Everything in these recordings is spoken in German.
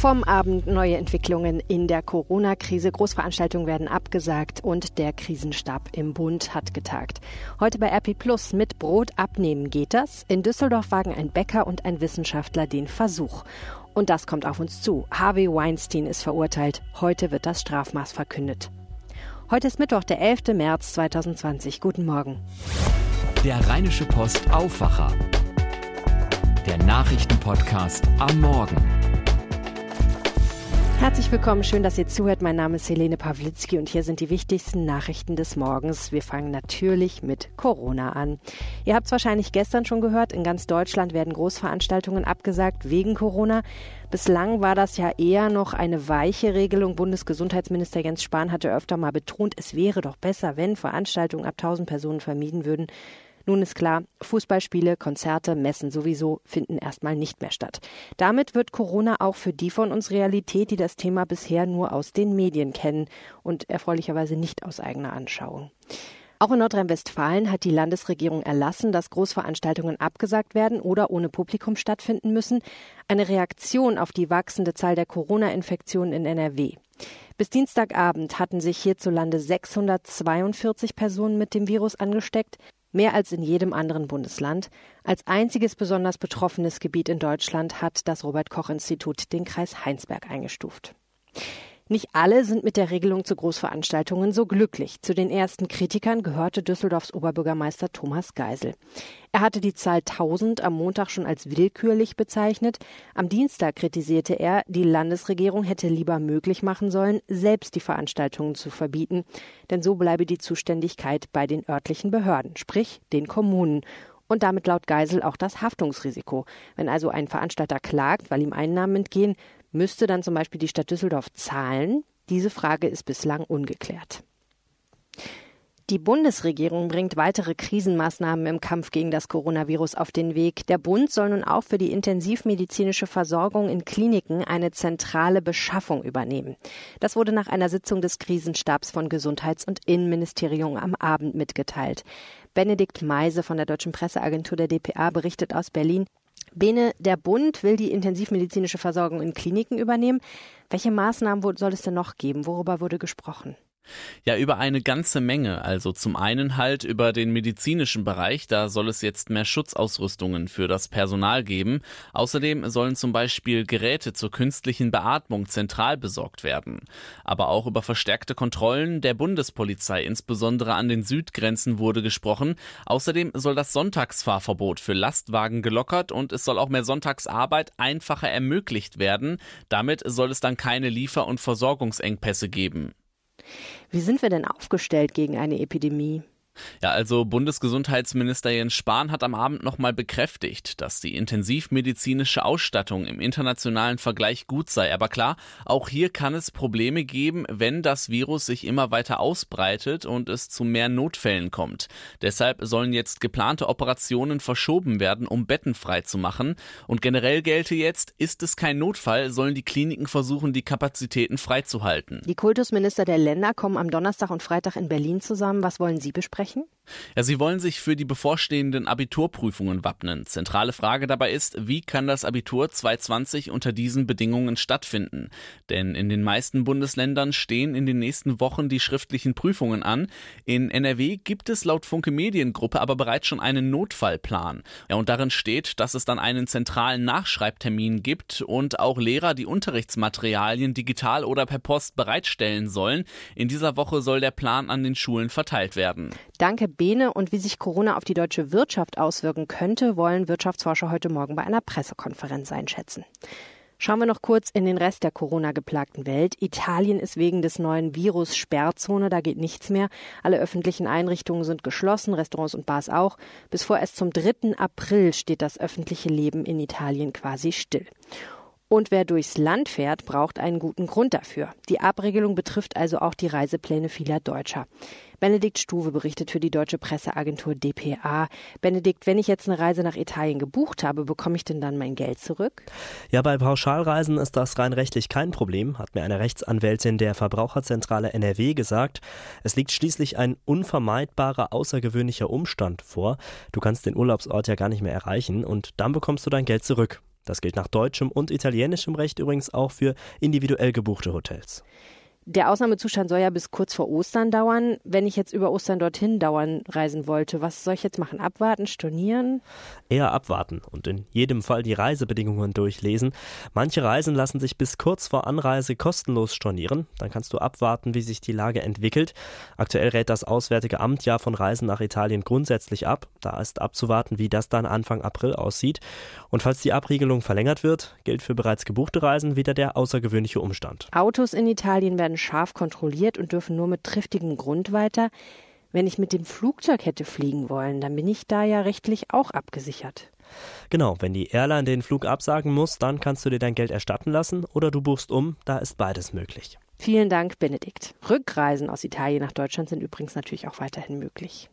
Vom Abend neue Entwicklungen in der Corona-Krise. Großveranstaltungen werden abgesagt und der Krisenstab im Bund hat getagt. Heute bei RP Plus mit Brot abnehmen geht das. In Düsseldorf wagen ein Bäcker und ein Wissenschaftler den Versuch. Und das kommt auf uns zu. Harvey Weinstein ist verurteilt. Heute wird das Strafmaß verkündet. Heute ist Mittwoch, der 11. März 2020. Guten Morgen. Der Rheinische Post Aufwacher. Der Nachrichtenpodcast am Morgen. Herzlich willkommen, schön, dass ihr zuhört. Mein Name ist Helene Pawlitzki und hier sind die wichtigsten Nachrichten des Morgens. Wir fangen natürlich mit Corona an. Ihr habt es wahrscheinlich gestern schon gehört, in ganz Deutschland werden Großveranstaltungen abgesagt wegen Corona. Bislang war das ja eher noch eine weiche Regelung. Bundesgesundheitsminister Jens Spahn hatte öfter mal betont, es wäre doch besser, wenn Veranstaltungen ab 1000 Personen vermieden würden. Nun ist klar, Fußballspiele, Konzerte, Messen sowieso finden erstmal nicht mehr statt. Damit wird Corona auch für die von uns Realität, die das Thema bisher nur aus den Medien kennen und erfreulicherweise nicht aus eigener Anschauung. Auch in Nordrhein-Westfalen hat die Landesregierung erlassen, dass Großveranstaltungen abgesagt werden oder ohne Publikum stattfinden müssen. Eine Reaktion auf die wachsende Zahl der Corona-Infektionen in NRW. Bis Dienstagabend hatten sich hierzulande 642 Personen mit dem Virus angesteckt mehr als in jedem anderen Bundesland. Als einziges besonders betroffenes Gebiet in Deutschland hat das Robert Koch Institut den Kreis Heinsberg eingestuft. Nicht alle sind mit der Regelung zu Großveranstaltungen so glücklich. Zu den ersten Kritikern gehörte Düsseldorfs Oberbürgermeister Thomas Geisel. Er hatte die Zahl 1000 am Montag schon als willkürlich bezeichnet. Am Dienstag kritisierte er, die Landesregierung hätte lieber möglich machen sollen, selbst die Veranstaltungen zu verbieten. Denn so bleibe die Zuständigkeit bei den örtlichen Behörden, sprich den Kommunen und damit laut Geisel auch das Haftungsrisiko. Wenn also ein Veranstalter klagt, weil ihm Einnahmen entgehen, Müsste dann zum Beispiel die Stadt Düsseldorf zahlen? Diese Frage ist bislang ungeklärt. Die Bundesregierung bringt weitere Krisenmaßnahmen im Kampf gegen das Coronavirus auf den Weg. Der Bund soll nun auch für die intensivmedizinische Versorgung in Kliniken eine zentrale Beschaffung übernehmen. Das wurde nach einer Sitzung des Krisenstabs von Gesundheits- und Innenministerium am Abend mitgeteilt. Benedikt Meise von der Deutschen Presseagentur der DPA berichtet aus Berlin, Bene, der Bund will die intensivmedizinische Versorgung in Kliniken übernehmen. Welche Maßnahmen soll es denn noch geben? Worüber wurde gesprochen? Ja, über eine ganze Menge. Also zum einen halt über den medizinischen Bereich. Da soll es jetzt mehr Schutzausrüstungen für das Personal geben. Außerdem sollen zum Beispiel Geräte zur künstlichen Beatmung zentral besorgt werden. Aber auch über verstärkte Kontrollen der Bundespolizei, insbesondere an den Südgrenzen, wurde gesprochen. Außerdem soll das Sonntagsfahrverbot für Lastwagen gelockert und es soll auch mehr Sonntagsarbeit einfacher ermöglicht werden. Damit soll es dann keine Liefer- und Versorgungsengpässe geben. Wie sind wir denn aufgestellt gegen eine Epidemie? Ja, also Bundesgesundheitsminister Jens Spahn hat am Abend nochmal bekräftigt, dass die intensivmedizinische Ausstattung im internationalen Vergleich gut sei. Aber klar, auch hier kann es Probleme geben, wenn das Virus sich immer weiter ausbreitet und es zu mehr Notfällen kommt. Deshalb sollen jetzt geplante Operationen verschoben werden, um Betten frei zu machen. Und generell gelte jetzt, ist es kein Notfall, sollen die Kliniken versuchen, die Kapazitäten freizuhalten. Die Kultusminister der Länder kommen am Donnerstag und Freitag in Berlin zusammen. Was wollen Sie besprechen? Sprechen? Ja, sie wollen sich für die bevorstehenden Abiturprüfungen wappnen. Zentrale Frage dabei ist, wie kann das Abitur 2020 unter diesen Bedingungen stattfinden? Denn in den meisten Bundesländern stehen in den nächsten Wochen die schriftlichen Prüfungen an. In NRW gibt es laut Funke Mediengruppe aber bereits schon einen Notfallplan. Ja, und darin steht, dass es dann einen zentralen Nachschreibtermin gibt und auch Lehrer die Unterrichtsmaterialien digital oder per Post bereitstellen sollen. In dieser Woche soll der Plan an den Schulen verteilt werden. Danke, Bene. Und wie sich Corona auf die deutsche Wirtschaft auswirken könnte, wollen Wirtschaftsforscher heute Morgen bei einer Pressekonferenz einschätzen. Schauen wir noch kurz in den Rest der Corona-geplagten Welt. Italien ist wegen des neuen Virus Sperrzone, da geht nichts mehr. Alle öffentlichen Einrichtungen sind geschlossen, Restaurants und Bars auch. Bis vorerst zum 3. April steht das öffentliche Leben in Italien quasi still. Und wer durchs Land fährt, braucht einen guten Grund dafür. Die Abregelung betrifft also auch die Reisepläne vieler Deutscher. Benedikt Stuwe berichtet für die deutsche Presseagentur dpa. Benedikt, wenn ich jetzt eine Reise nach Italien gebucht habe, bekomme ich denn dann mein Geld zurück? Ja, bei Pauschalreisen ist das rein rechtlich kein Problem, hat mir eine Rechtsanwältin der Verbraucherzentrale NRW gesagt. Es liegt schließlich ein unvermeidbarer, außergewöhnlicher Umstand vor. Du kannst den Urlaubsort ja gar nicht mehr erreichen und dann bekommst du dein Geld zurück. Das gilt nach deutschem und italienischem Recht übrigens auch für individuell gebuchte Hotels. Der Ausnahmezustand soll ja bis kurz vor Ostern dauern. Wenn ich jetzt über Ostern dorthin dauern reisen wollte, was soll ich jetzt machen? Abwarten, stornieren? Eher abwarten und in jedem Fall die Reisebedingungen durchlesen. Manche Reisen lassen sich bis kurz vor Anreise kostenlos stornieren. Dann kannst du abwarten, wie sich die Lage entwickelt. Aktuell rät das Auswärtige Amt ja von Reisen nach Italien grundsätzlich ab. Da ist abzuwarten, wie das dann Anfang April aussieht. Und falls die Abriegelung verlängert wird, gilt für bereits gebuchte Reisen wieder der außergewöhnliche Umstand. Autos in Italien werden scharf kontrolliert und dürfen nur mit triftigem Grund weiter. Wenn ich mit dem Flugzeug hätte fliegen wollen, dann bin ich da ja rechtlich auch abgesichert. Genau, wenn die Airline den Flug absagen muss, dann kannst du dir dein Geld erstatten lassen oder du buchst um, da ist beides möglich. Vielen Dank, Benedikt. Rückreisen aus Italien nach Deutschland sind übrigens natürlich auch weiterhin möglich.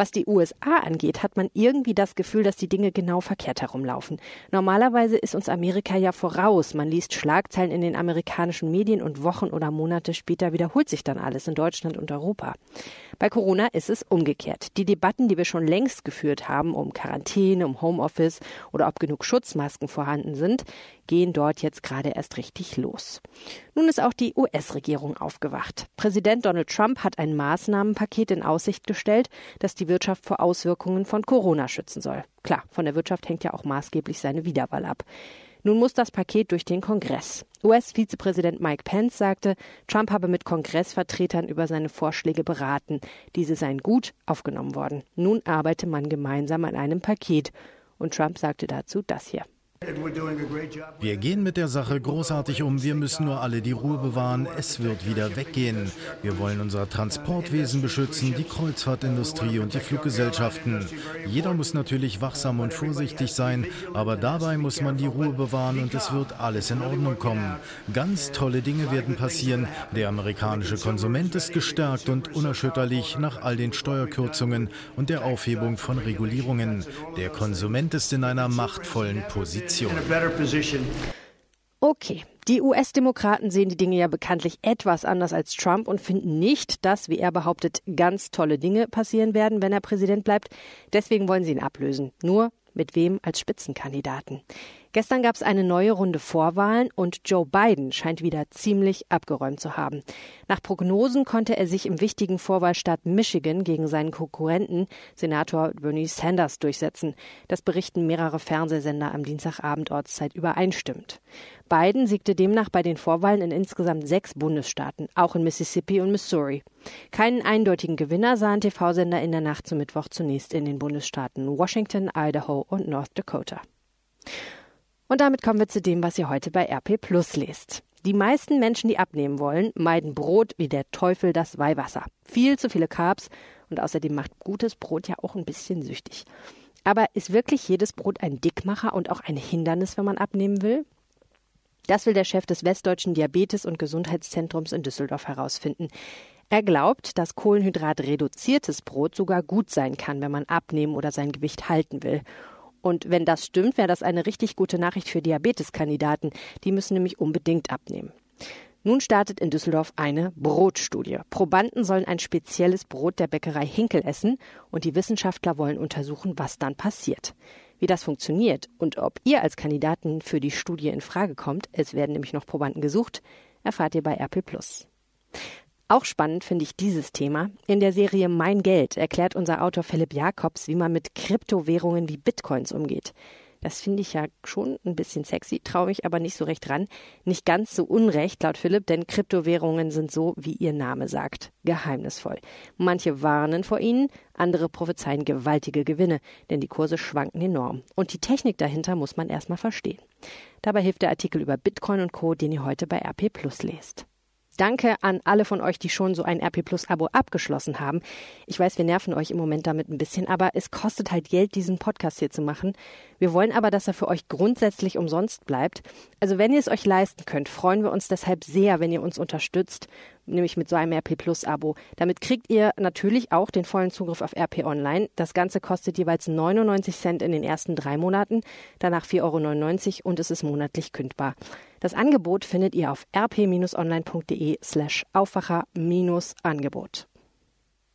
Was die USA angeht, hat man irgendwie das Gefühl, dass die Dinge genau verkehrt herumlaufen. Normalerweise ist uns Amerika ja voraus. Man liest Schlagzeilen in den amerikanischen Medien und Wochen oder Monate später wiederholt sich dann alles in Deutschland und Europa. Bei Corona ist es umgekehrt. Die Debatten, die wir schon längst geführt haben, um Quarantäne, um Homeoffice oder ob genug Schutzmasken vorhanden sind, gehen dort jetzt gerade erst richtig los. Nun ist auch die US-Regierung aufgewacht. Präsident Donald Trump hat ein Maßnahmenpaket in Aussicht gestellt, das die Wirtschaft vor Auswirkungen von Corona schützen soll. Klar, von der Wirtschaft hängt ja auch maßgeblich seine Wiederwahl ab. Nun muss das Paket durch den Kongress. US-Vizepräsident Mike Pence sagte, Trump habe mit Kongressvertretern über seine Vorschläge beraten. Diese seien gut aufgenommen worden. Nun arbeite man gemeinsam an einem Paket. Und Trump sagte dazu das hier. Wir gehen mit der Sache großartig um. Wir müssen nur alle die Ruhe bewahren. Es wird wieder weggehen. Wir wollen unser Transportwesen beschützen, die Kreuzfahrtindustrie und die Fluggesellschaften. Jeder muss natürlich wachsam und vorsichtig sein, aber dabei muss man die Ruhe bewahren und es wird alles in Ordnung kommen. Ganz tolle Dinge werden passieren. Der amerikanische Konsument ist gestärkt und unerschütterlich nach all den Steuerkürzungen und der Aufhebung von Regulierungen. Der Konsument ist in einer machtvollen Position. Position. Okay, die US-Demokraten sehen die Dinge ja bekanntlich etwas anders als Trump und finden nicht, dass, wie er behauptet, ganz tolle Dinge passieren werden, wenn er Präsident bleibt. Deswegen wollen sie ihn ablösen. Nur mit wem als Spitzenkandidaten? Gestern gab es eine neue Runde Vorwahlen und Joe Biden scheint wieder ziemlich abgeräumt zu haben. Nach Prognosen konnte er sich im wichtigen Vorwahlstaat Michigan gegen seinen Konkurrenten Senator Bernie Sanders durchsetzen. Das berichten mehrere Fernsehsender am Dienstagabend Ortszeit übereinstimmend. Biden siegte demnach bei den Vorwahlen in insgesamt sechs Bundesstaaten, auch in Mississippi und Missouri. Keinen eindeutigen Gewinner sahen TV-Sender in der Nacht zum Mittwoch zunächst in den Bundesstaaten Washington, Idaho und North Dakota. Und damit kommen wir zu dem, was ihr heute bei RP Plus lest. Die meisten Menschen, die abnehmen wollen, meiden Brot wie der Teufel das Weihwasser. Viel zu viele Carbs und außerdem macht gutes Brot ja auch ein bisschen süchtig. Aber ist wirklich jedes Brot ein Dickmacher und auch ein Hindernis, wenn man abnehmen will? Das will der Chef des Westdeutschen Diabetes- und Gesundheitszentrums in Düsseldorf herausfinden. Er glaubt, dass kohlenhydratreduziertes Brot sogar gut sein kann, wenn man abnehmen oder sein Gewicht halten will. Und wenn das stimmt, wäre das eine richtig gute Nachricht für Diabeteskandidaten. Die müssen nämlich unbedingt abnehmen. Nun startet in Düsseldorf eine Brotstudie. Probanden sollen ein spezielles Brot der Bäckerei Hinkel essen und die Wissenschaftler wollen untersuchen, was dann passiert. Wie das funktioniert und ob ihr als Kandidaten für die Studie in Frage kommt, es werden nämlich noch Probanden gesucht, erfahrt ihr bei RP+. Auch spannend finde ich dieses Thema. In der Serie Mein Geld erklärt unser Autor Philipp Jakobs, wie man mit Kryptowährungen wie Bitcoins umgeht. Das finde ich ja schon ein bisschen sexy, traue mich aber nicht so recht ran. Nicht ganz so unrecht, laut Philipp, denn Kryptowährungen sind so, wie ihr Name sagt, geheimnisvoll. Manche warnen vor ihnen, andere prophezeien gewaltige Gewinne, denn die Kurse schwanken enorm. Und die Technik dahinter muss man erstmal verstehen. Dabei hilft der Artikel über Bitcoin und Co., den ihr heute bei RP Plus lest. Danke an alle von euch, die schon so ein RP Plus Abo abgeschlossen haben. Ich weiß, wir nerven euch im Moment damit ein bisschen, aber es kostet halt Geld, diesen Podcast hier zu machen. Wir wollen aber, dass er für euch grundsätzlich umsonst bleibt. Also wenn ihr es euch leisten könnt, freuen wir uns deshalb sehr, wenn ihr uns unterstützt, nämlich mit so einem RP Plus Abo. Damit kriegt ihr natürlich auch den vollen Zugriff auf RP Online. Das Ganze kostet jeweils 99 Cent in den ersten drei Monaten, danach 4,99 Euro und es ist monatlich kündbar. Das Angebot findet ihr auf rp-online.de slash Aufwacher-Angebot.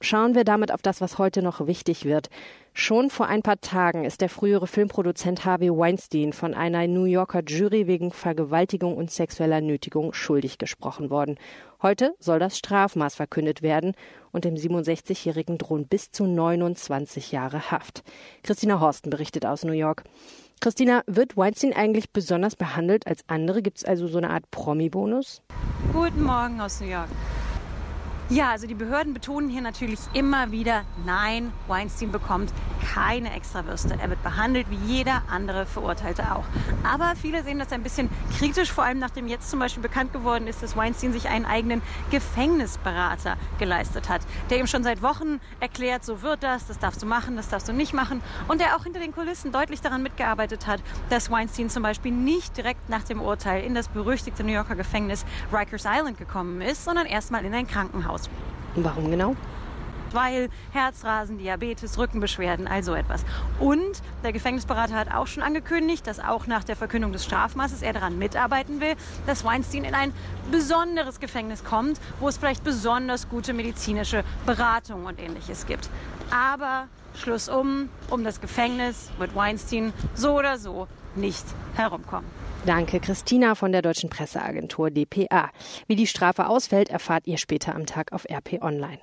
Schauen wir damit auf das, was heute noch wichtig wird. Schon vor ein paar Tagen ist der frühere Filmproduzent Harvey Weinstein von einer New Yorker Jury wegen Vergewaltigung und sexueller Nötigung schuldig gesprochen worden. Heute soll das Strafmaß verkündet werden und dem 67-Jährigen drohen bis zu 29 Jahre Haft. Christina Horsten berichtet aus New York. Christina, wird Weinstein eigentlich besonders behandelt als andere? Gibt es also so eine Art Promi-Bonus? Guten Morgen aus New York. Ja, also die Behörden betonen hier natürlich immer wieder, nein, Weinstein bekommt keine Extrawürste. Er wird behandelt wie jeder andere Verurteilte auch. Aber viele sehen das ein bisschen kritisch, vor allem nachdem jetzt zum Beispiel bekannt geworden ist, dass Weinstein sich einen eigenen Gefängnisberater geleistet hat, der ihm schon seit Wochen erklärt, so wird das, das darfst du machen, das darfst du nicht machen. Und der auch hinter den Kulissen deutlich daran mitgearbeitet hat, dass Weinstein zum Beispiel nicht direkt nach dem Urteil in das berüchtigte New Yorker Gefängnis Rikers Island gekommen ist, sondern erstmal in ein Krankenhaus. Haus. Warum genau? weil Herzrasen, Diabetes, Rückenbeschwerden, also etwas. Und der Gefängnisberater hat auch schon angekündigt, dass auch nach der Verkündung des Strafmaßes er daran mitarbeiten will, dass Weinstein in ein besonderes Gefängnis kommt, wo es vielleicht besonders gute medizinische Beratung und ähnliches gibt. Aber Schluss um, um das Gefängnis wird Weinstein so oder so nicht herumkommen. Danke, Christina von der Deutschen Presseagentur dpa. Wie die Strafe ausfällt, erfahrt ihr später am Tag auf RP Online.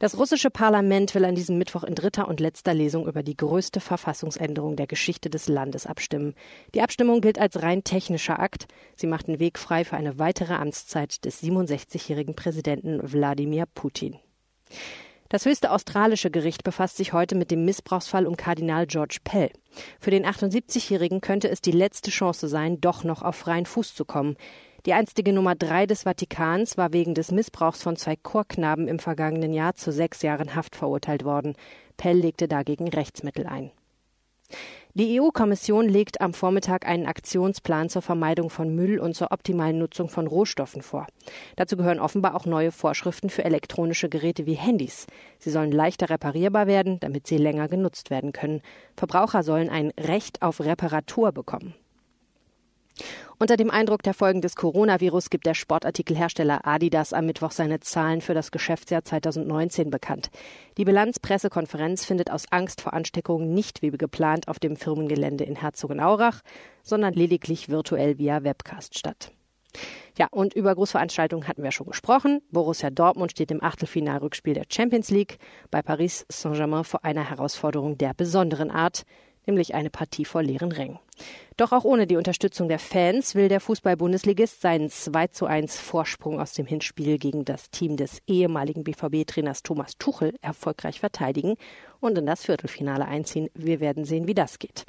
Das russische Parlament will an diesem Mittwoch in dritter und letzter Lesung über die größte Verfassungsänderung der Geschichte des Landes abstimmen. Die Abstimmung gilt als rein technischer Akt. Sie macht den Weg frei für eine weitere Amtszeit des 67-jährigen Präsidenten Wladimir Putin. Das höchste australische Gericht befasst sich heute mit dem Missbrauchsfall um Kardinal George Pell. Für den 78-Jährigen könnte es die letzte Chance sein, doch noch auf freien Fuß zu kommen. Die einstige Nummer drei des Vatikans war wegen des Missbrauchs von zwei Chorknaben im vergangenen Jahr zu sechs Jahren Haft verurteilt worden. Pell legte dagegen Rechtsmittel ein. Die EU-Kommission legt am Vormittag einen Aktionsplan zur Vermeidung von Müll und zur optimalen Nutzung von Rohstoffen vor. Dazu gehören offenbar auch neue Vorschriften für elektronische Geräte wie Handys. Sie sollen leichter reparierbar werden, damit sie länger genutzt werden können. Verbraucher sollen ein Recht auf Reparatur bekommen. Unter dem Eindruck der Folgen des Coronavirus gibt der Sportartikelhersteller Adidas am Mittwoch seine Zahlen für das Geschäftsjahr 2019 bekannt. Die Bilanzpressekonferenz findet aus Angst vor Ansteckungen nicht wie geplant auf dem Firmengelände in Herzogenaurach, sondern lediglich virtuell via Webcast statt. Ja, und über Großveranstaltungen hatten wir schon gesprochen. Borussia Dortmund steht im Achtelfinalrückspiel der Champions League bei Paris Saint-Germain vor einer Herausforderung der besonderen Art, nämlich eine Partie vor leeren Rängen. Doch auch ohne die Unterstützung der Fans will der Fußball-Bundesligist seinen 2 zu 1 Vorsprung aus dem Hinspiel gegen das Team des ehemaligen BVB-Trainers Thomas Tuchel erfolgreich verteidigen und in das Viertelfinale einziehen. Wir werden sehen, wie das geht.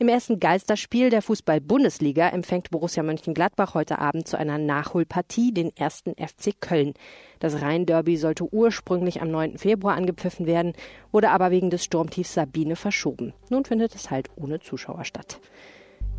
Im ersten Geisterspiel der Fußball-Bundesliga empfängt Borussia Mönchengladbach heute Abend zu einer Nachholpartie den ersten FC Köln. Das Rhein-Derby sollte ursprünglich am 9. Februar angepfiffen werden, wurde aber wegen des Sturmtiefs Sabine verschoben. Nun findet es halt ohne Zuschauer statt.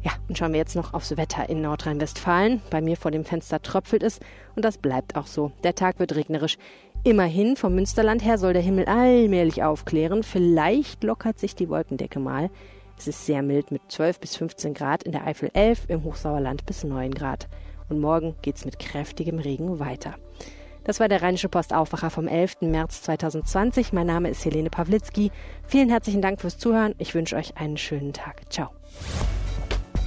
Ja, und schauen wir jetzt noch aufs Wetter in Nordrhein-Westfalen. Bei mir vor dem Fenster tröpfelt es und das bleibt auch so. Der Tag wird regnerisch. Immerhin, vom Münsterland her soll der Himmel allmählich aufklären. Vielleicht lockert sich die Wolkendecke mal. Es ist sehr mild mit 12 bis 15 Grad, in der Eifel 11, im Hochsauerland bis 9 Grad. Und morgen geht's mit kräftigem Regen weiter. Das war der Rheinische Post Aufwacher vom 11. März 2020. Mein Name ist Helene Pawlitzki. Vielen herzlichen Dank fürs Zuhören. Ich wünsche euch einen schönen Tag. Ciao.